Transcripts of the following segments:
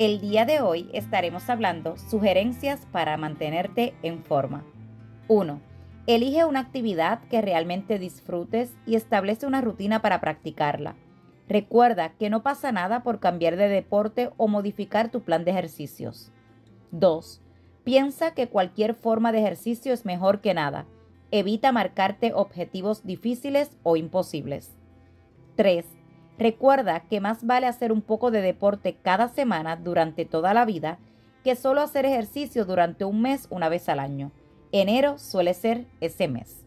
El día de hoy estaremos hablando sugerencias para mantenerte en forma. 1. Elige una actividad que realmente disfrutes y establece una rutina para practicarla. Recuerda que no pasa nada por cambiar de deporte o modificar tu plan de ejercicios. 2. Piensa que cualquier forma de ejercicio es mejor que nada. Evita marcarte objetivos difíciles o imposibles. 3. Recuerda que más vale hacer un poco de deporte cada semana durante toda la vida que solo hacer ejercicio durante un mes una vez al año. Enero suele ser ese mes.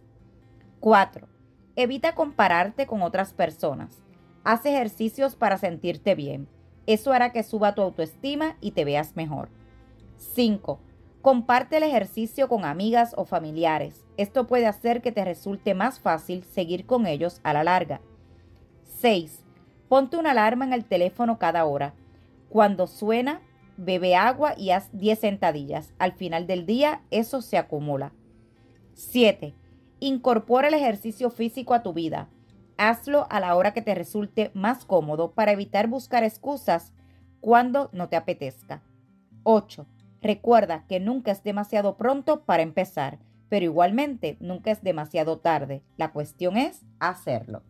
4. Evita compararte con otras personas. Haz ejercicios para sentirte bien. Eso hará que suba tu autoestima y te veas mejor. 5. Comparte el ejercicio con amigas o familiares. Esto puede hacer que te resulte más fácil seguir con ellos a la larga. 6. Ponte una alarma en el teléfono cada hora. Cuando suena, bebe agua y haz 10 sentadillas. Al final del día, eso se acumula. 7. Incorpora el ejercicio físico a tu vida. Hazlo a la hora que te resulte más cómodo para evitar buscar excusas cuando no te apetezca. 8. Recuerda que nunca es demasiado pronto para empezar, pero igualmente nunca es demasiado tarde. La cuestión es hacerlo.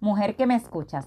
Mujer que me escuchas,